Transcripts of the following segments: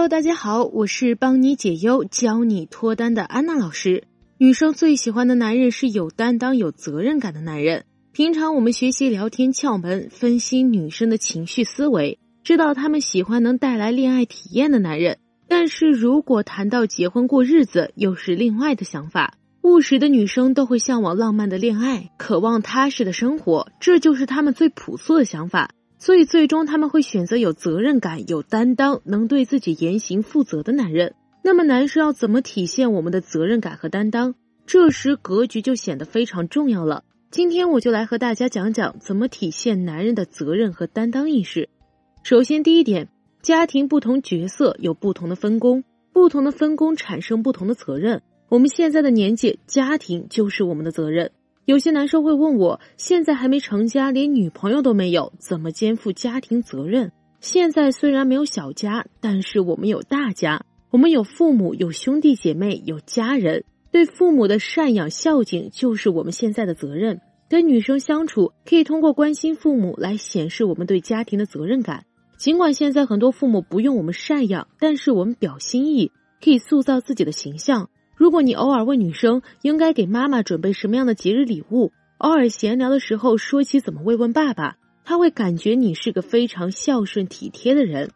Hello，大家好，我是帮你解忧、教你脱单的安娜老师。女生最喜欢的男人是有担当、有责任感的男人。平常我们学习聊天窍门，分析女生的情绪思维，知道她们喜欢能带来恋爱体验的男人。但是如果谈到结婚过日子，又是另外的想法。务实的女生都会向往浪漫的恋爱，渴望踏实的生活，这就是她们最朴素的想法。所以，最终他们会选择有责任感、有担当、能对自己言行负责的男人。那么，男生要怎么体现我们的责任感和担当？这时，格局就显得非常重要了。今天，我就来和大家讲讲怎么体现男人的责任和担当意识。首先，第一点，家庭不同角色有不同的分工，不同的分工产生不同的责任。我们现在的年纪，家庭就是我们的责任。有些男生会问我，现在还没成家，连女朋友都没有，怎么肩负家庭责任？现在虽然没有小家，但是我们有大家，我们有父母，有兄弟姐妹，有家人。对父母的赡养孝敬就是我们现在的责任。跟女生相处，可以通过关心父母来显示我们对家庭的责任感。尽管现在很多父母不用我们赡养，但是我们表心意，可以塑造自己的形象。如果你偶尔问女生应该给妈妈准备什么样的节日礼物，偶尔闲聊的时候说起怎么慰问爸爸，他会感觉你是个非常孝顺体贴的人。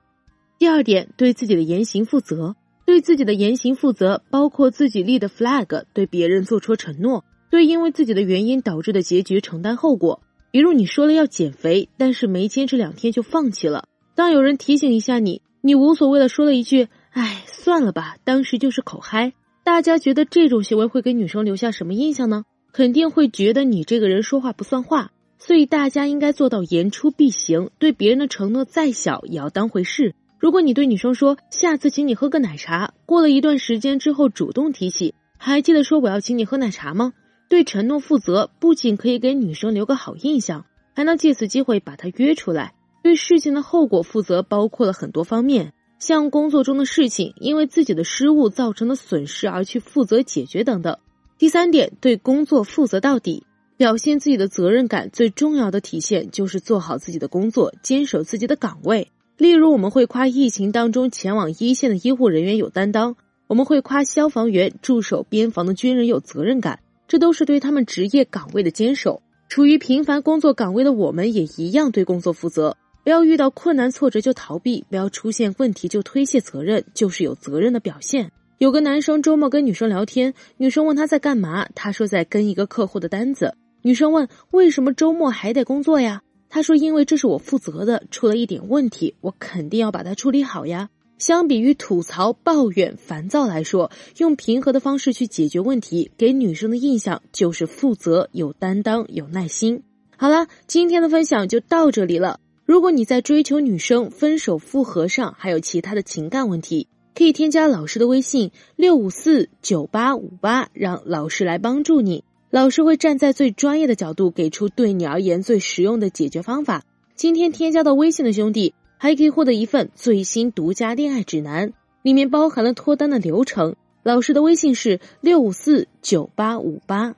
第二点，对自己的言行负责，对自己的言行负责，包括自己立的 flag，对别人做出承诺，对因为自己的原因导致的结局承担后果。比如你说了要减肥，但是没坚持两天就放弃了，当有人提醒一下你，你无所谓的说了一句“哎，算了吧”，当时就是口嗨。大家觉得这种行为会给女生留下什么印象呢？肯定会觉得你这个人说话不算话。所以大家应该做到言出必行，对别人的承诺再小也要当回事。如果你对女生说下次请你喝个奶茶，过了一段时间之后主动提起，还记得说我要请你喝奶茶吗？对承诺负责，不仅可以给女生留个好印象，还能借此机会把她约出来。对事情的后果负责，包括了很多方面。像工作中的事情，因为自己的失误造成的损失而去负责解决等等。第三点，对工作负责到底，表现自己的责任感最重要的体现就是做好自己的工作，坚守自己的岗位。例如，我们会夸疫情当中前往一线的医护人员有担当，我们会夸消防员、驻守边防的军人有责任感，这都是对他们职业岗位的坚守。处于平凡工作岗位的我们，也一样对工作负责。不要遇到困难挫折就逃避，不要出现问题就推卸责任，就是有责任的表现。有个男生周末跟女生聊天，女生问他在干嘛，他说在跟一个客户的单子。女生问为什么周末还得工作呀？他说因为这是我负责的，出了一点问题，我肯定要把它处理好呀。相比于吐槽、抱怨、烦躁来说，用平和的方式去解决问题，给女生的印象就是负责、有担当、有耐心。好了，今天的分享就到这里了。如果你在追求女生、分手复合上还有其他的情感问题，可以添加老师的微信六五四九八五八，让老师来帮助你。老师会站在最专业的角度，给出对你而言最实用的解决方法。今天添加到微信的兄弟，还可以获得一份最新独家恋爱指南，里面包含了脱单的流程。老师的微信是六五四九八五八。